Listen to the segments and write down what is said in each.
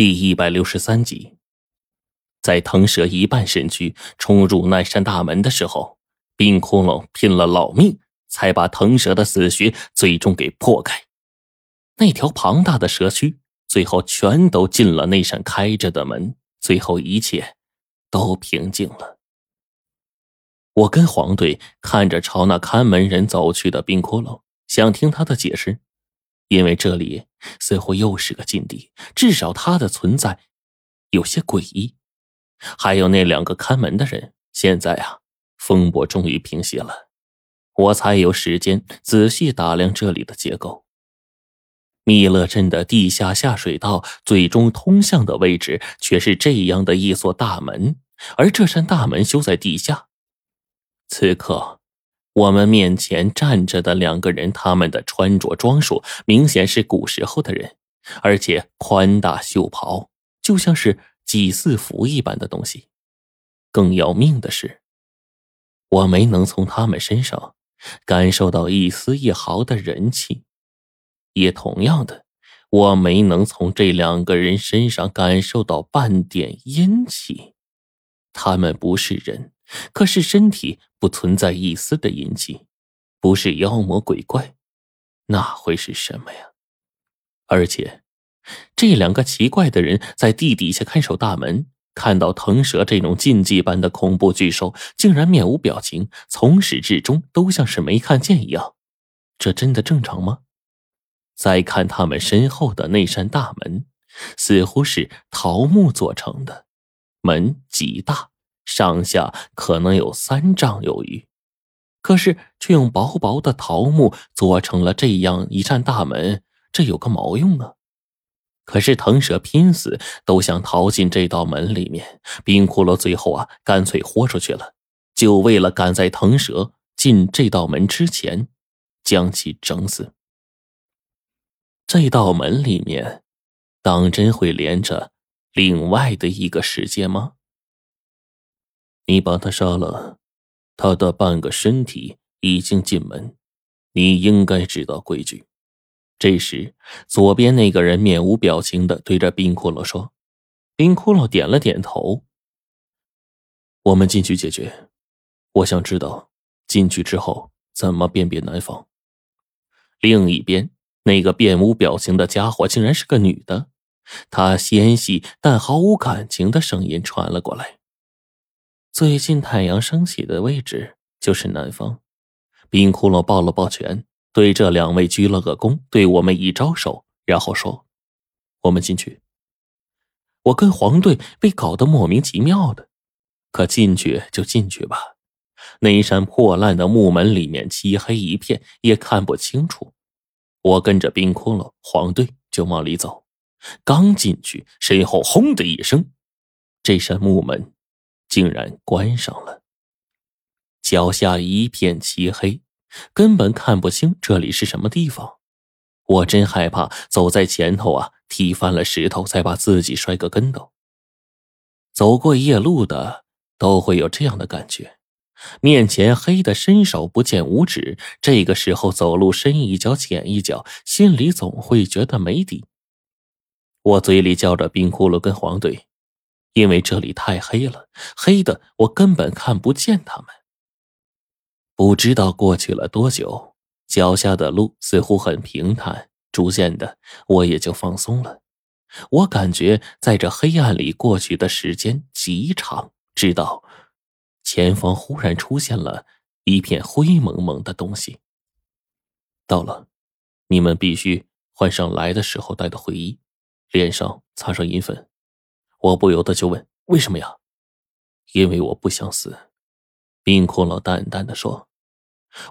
第一百六十三集，在腾蛇一半身躯冲入那扇大门的时候，冰窟窿拼了老命，才把腾蛇的死穴最终给破开。那条庞大的蛇躯最后全都进了那扇开着的门，最后一切都平静了。我跟黄队看着朝那看门人走去的冰窟窿，想听他的解释。因为这里似乎又是个禁地，至少他的存在有些诡异。还有那两个看门的人，现在啊，风波终于平息了，我才有时间仔细打量这里的结构。密勒镇的地下下水道最终通向的位置，却是这样的一所大门，而这扇大门修在地下。此刻。我们面前站着的两个人，他们的穿着装束明显是古时候的人，而且宽大袖袍，就像是祭祀服一般的东西。更要命的是，我没能从他们身上感受到一丝一毫的人气，也同样的，我没能从这两个人身上感受到半点阴气。他们不是人。可是身体不存在一丝的阴气，不是妖魔鬼怪，那会是什么呀？而且，这两个奇怪的人在地底下看守大门，看到腾蛇这种禁忌般的恐怖巨兽，竟然面无表情，从始至终都像是没看见一样，这真的正常吗？再看他们身后的那扇大门，似乎是桃木做成的，门极大。上下可能有三丈有余，可是却用薄薄的桃木做成了这样一扇大门，这有个毛用啊！可是腾蛇拼死都想逃进这道门里面，冰骷髅最后啊，干脆豁出去了，就为了赶在腾蛇进这道门之前将其整死。这道门里面，当真会连着另外的一个世界吗？你把他杀了，他的半个身体已经进门，你应该知道规矩。这时，左边那个人面无表情的对着冰骷髅说：“冰骷髅点了点头。我们进去解决。我想知道进去之后怎么辨别男方。”另一边，那个面无表情的家伙竟然是个女的，她纤细但毫无感情的声音传了过来。最近太阳升起的位置就是南方。冰窟窿抱了抱拳，对这两位鞠了个躬，对我们一招手，然后说：“我们进去。”我跟黄队被搞得莫名其妙的，可进去就进去吧。那一扇破烂的木门里面漆黑一片，也看不清楚。我跟着冰窟窿、黄队就往里走，刚进去，身后轰的一声，这扇木门。竟然关上了，脚下一片漆黑，根本看不清这里是什么地方。我真害怕走在前头啊，踢翻了石头，再把自己摔个跟头。走过夜路的都会有这样的感觉，面前黑的伸手不见五指，这个时候走路深一脚浅一脚，心里总会觉得没底。我嘴里叫着冰窟窿跟黄队。因为这里太黑了，黑的我根本看不见他们。不知道过去了多久，脚下的路似乎很平坦，逐渐的我也就放松了。我感觉在这黑暗里过去的时间极长，直到前方忽然出现了一片灰蒙蒙的东西。到了，你们必须换上来的时候带的灰衣，脸上擦上银粉。我不由得就问：“为什么呀？”“因为我不想死。”冰骷髅淡淡的说。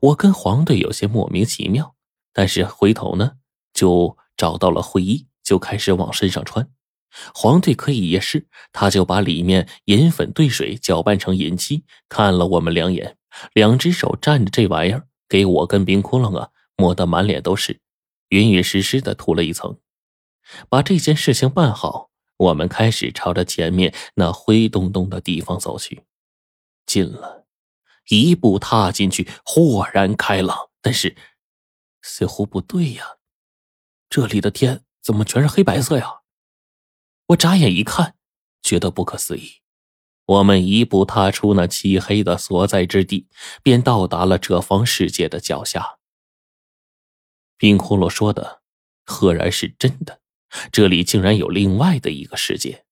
我跟黄队有些莫名其妙，但是回头呢，就找到了会衣，就开始往身上穿。黄队可以也是，他就把里面银粉兑水搅拌成银漆，看了我们两眼，两只手蘸着这玩意儿，给我跟冰窟窿啊抹得满脸都是，匀匀实实的涂了一层，把这件事情办好。我们开始朝着前面那灰洞洞的地方走去，近了，一步踏进去，豁然开朗。但是，似乎不对呀，这里的天怎么全是黑白色呀？我眨眼一看，觉得不可思议。我们一步踏出那漆黑的所在之地，便到达了这方世界的脚下。冰窟窿说的，赫然是真的。这里竟然有另外的一个世界。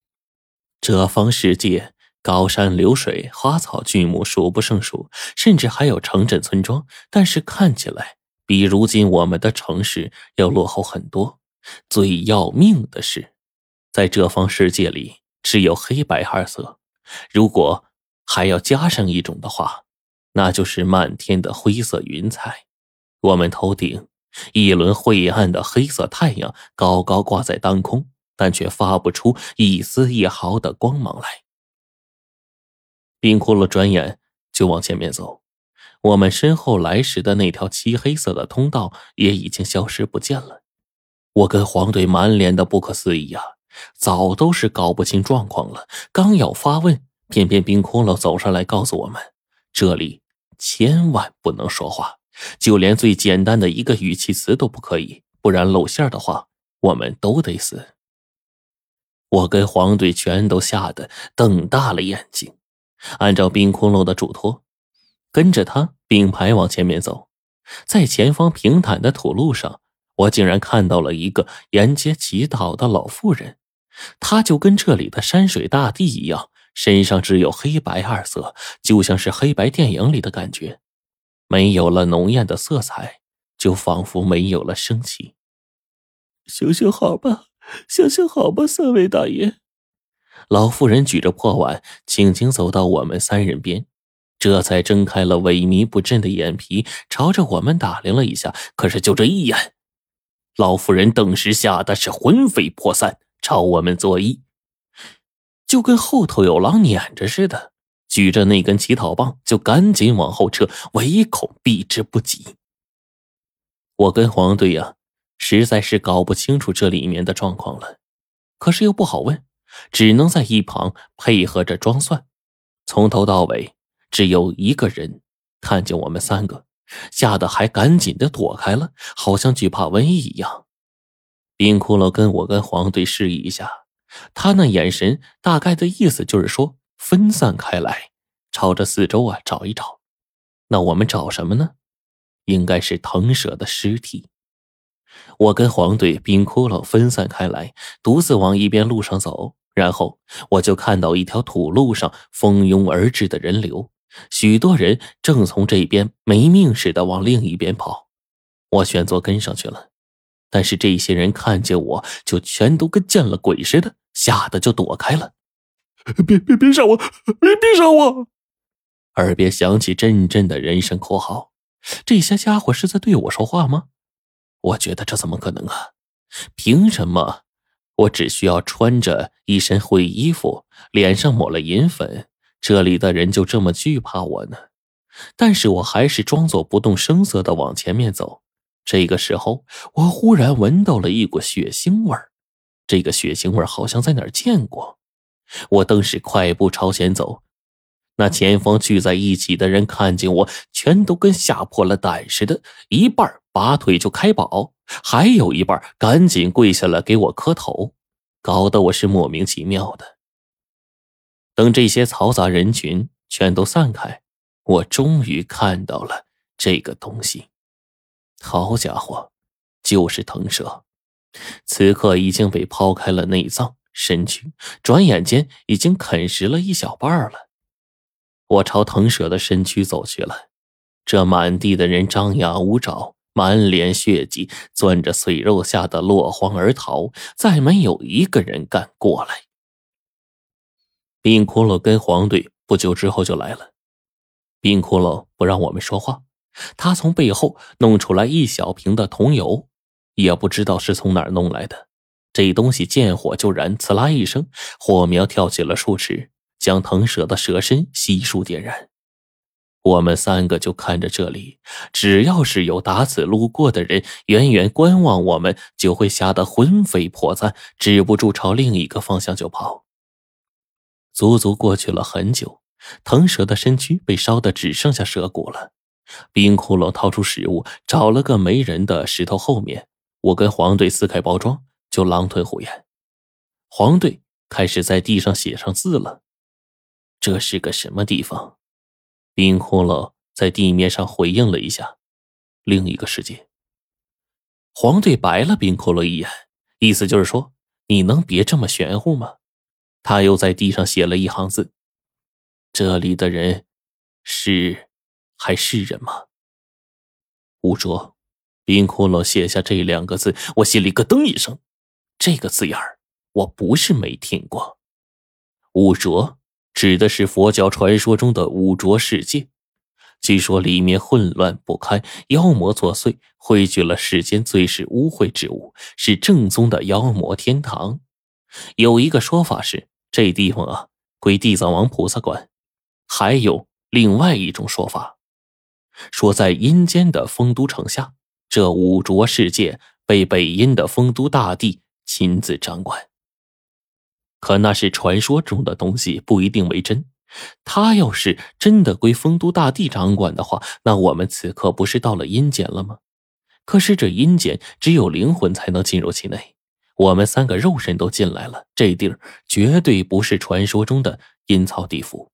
这方世界高山流水，花草巨木数不胜数，甚至还有城镇村庄。但是看起来比如今我们的城市要落后很多。最要命的是，在这方世界里只有黑白二色。如果还要加上一种的话，那就是漫天的灰色云彩。我们头顶一轮晦暗的黑色太阳高高挂在当空，但却发不出一丝一毫的光芒来。冰窟窿转眼就往前面走，我们身后来时的那条漆黑色的通道也已经消失不见了。我跟黄队满脸的不可思议呀。早都是搞不清状况了，刚要发问，偏偏冰窟窿走上来告诉我们：这里千万不能说话，就连最简单的一个语气词都不可以，不然露馅的话，我们都得死。我跟黄队全都吓得瞪大了眼睛，按照冰窟窿的嘱托，跟着他并排往前面走，在前方平坦的土路上，我竟然看到了一个沿街乞讨的老妇人。他就跟这里的山水大地一样，身上只有黑白二色，就像是黑白电影里的感觉，没有了浓艳的色彩，就仿佛没有了生气。行行好吧，行行好吧，三位大爷。老妇人举着破碗，轻轻走到我们三人边，这才睁开了萎靡不振的眼皮，朝着我们打量了一下。可是就这一眼，老妇人顿时吓得是魂飞魄散。朝我们作揖，就跟后头有狼撵着似的，举着那根乞讨棒就赶紧往后撤，唯恐避之不及。我跟黄队呀，实在是搞不清楚这里面的状况了，可是又不好问，只能在一旁配合着装蒜。从头到尾，只有一个人看见我们三个，吓得还赶紧的躲开了，好像惧怕瘟疫一样。冰骷髅跟我跟黄队示意一下，他那眼神大概的意思就是说分散开来，朝着四周啊找一找。那我们找什么呢？应该是腾蛇的尸体。我跟黄队、冰骷髅分散开来，独自往一边路上走。然后我就看到一条土路上蜂拥而至的人流，许多人正从这边没命似的往另一边跑。我选择跟上去了。但是这些人看见我就全都跟见了鬼似的，吓得就躲开了。别别别杀我！别别杀我！耳边响起阵阵的人声口号。这些家伙是在对我说话吗？我觉得这怎么可能啊？凭什么我只需要穿着一身灰衣服，脸上抹了银粉，这里的人就这么惧怕我呢？但是我还是装作不动声色的往前面走。这个时候，我忽然闻到了一股血腥味儿，这个血腥味儿好像在哪儿见过。我登时快步朝前走，那前方聚在一起的人看见我，全都跟吓破了胆似的，一半拔腿就开跑，还有一半赶紧跪下来给我磕头，搞得我是莫名其妙的。等这些嘈杂人群全都散开，我终于看到了这个东西。好家伙，就是腾蛇，此刻已经被抛开了内脏身躯，转眼间已经啃食了一小半了。我朝腾蛇的身躯走去了，这满地的人张牙舞爪，满脸血迹，攥着碎肉吓得落荒而逃，再没有一个人敢过来。冰窟窿跟黄队不久之后就来了，冰窟窿不让我们说话。他从背后弄出来一小瓶的桐油，也不知道是从哪儿弄来的。这东西见火就燃，刺啦一声，火苗跳起了数尺，将腾蛇的蛇身悉数点燃。我们三个就看着这里，只要是有打此路过的人，远远观望，我们就会吓得魂飞魄散，止不住朝另一个方向就跑。足足过去了很久，腾蛇的身躯被烧得只剩下蛇骨了。冰窟窿掏出食物，找了个没人的石头后面。我跟黄队撕开包装，就狼吞虎咽。黄队开始在地上写上字了。这是个什么地方？冰窟窿在地面上回应了一下：“另一个世界。”黄队白了冰窟窿一眼，意思就是说：“你能别这么玄乎吗？”他又在地上写了一行字：“这里的人是还是人吗？”吴卓，冰窟窿写下这两个字，我心里咯噔一声。这个字眼儿，我不是没听过。五浊指的是佛教传说中的五浊世界，据说里面混乱不堪，妖魔作祟，汇聚了世间最是污秽之物，是正宗的妖魔天堂。有一个说法是，这地方啊归地藏王菩萨管；还有另外一种说法。说在阴间的丰都城下，这五浊世界被北阴的丰都大帝亲自掌管。可那是传说中的东西，不一定为真。他要是真的归丰都大帝掌管的话，那我们此刻不是到了阴间了吗？可是这阴间只有灵魂才能进入其内，我们三个肉身都进来了，这地儿绝对不是传说中的阴曹地府。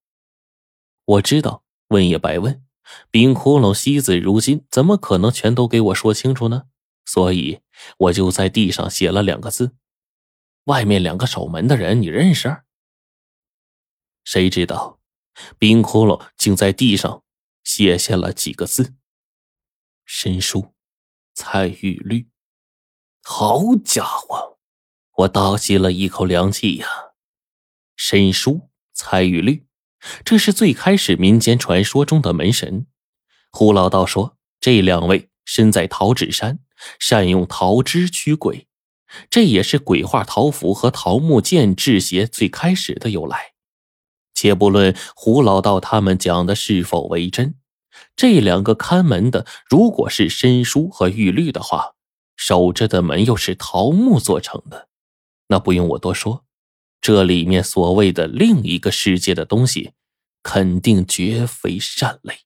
我知道，问也白问。冰窟窿惜字如金，怎么可能全都给我说清楚呢？所以我就在地上写了两个字：“外面两个守门的人，你认识？”谁知道，冰窟窿竟在地上写下了几个字：“申叔，蔡玉律。”好家伙，我倒吸了一口凉气呀！申叔，蔡玉律。这是最开始民间传说中的门神。胡老道说，这两位身在桃纸山，善用桃枝驱鬼，这也是鬼画桃符和桃木剑制邪最开始的由来。且不论胡老道他们讲的是否为真，这两个看门的，如果是申叔和玉律的话，守着的门又是桃木做成的，那不用我多说。这里面所谓的另一个世界的东西，肯定绝非善类。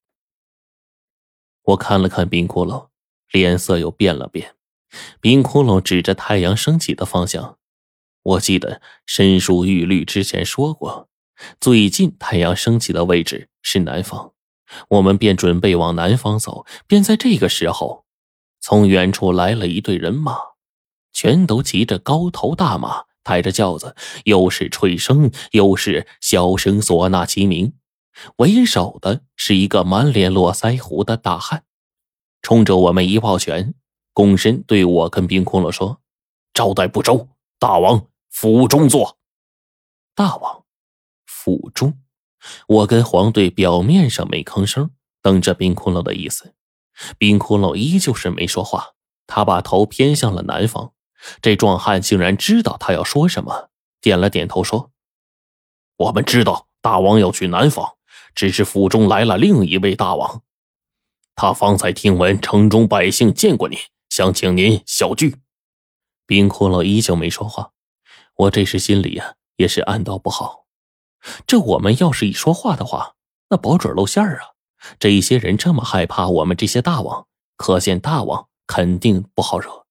我看了看冰窟窿，脸色又变了变。冰窟窿指着太阳升起的方向，我记得申叔玉律之前说过，最近太阳升起的位置是南方，我们便准备往南方走。便在这个时候，从远处来了一队人马，全都骑着高头大马。抬着轿子，又是吹笙，又是箫声，唢呐齐鸣。为首的是一个满脸络腮胡的大汉，冲着我们一抱拳，躬身对我跟冰窟窿说：“招待不周，大王府中坐。”大王府中，我跟黄队表面上没吭声，等着冰窟窿的意思。冰窟窿依旧是没说话，他把头偏向了南方。这壮汉竟然知道他要说什么，点了点头说：“我们知道大王要去南方，只是府中来了另一位大王，他方才听闻城中百姓见过您，想请您小聚。”冰窟窿依旧没说话，我这时心里呀也是暗道不好，这我们要是一说话的话，那保准露馅儿啊！这一些人这么害怕我们这些大王，可见大王肯定不好惹。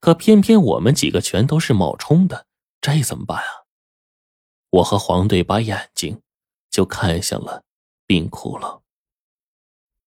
可偏偏我们几个全都是冒充的，这怎么办啊？我和黄队把眼睛就看向了冰窟窿。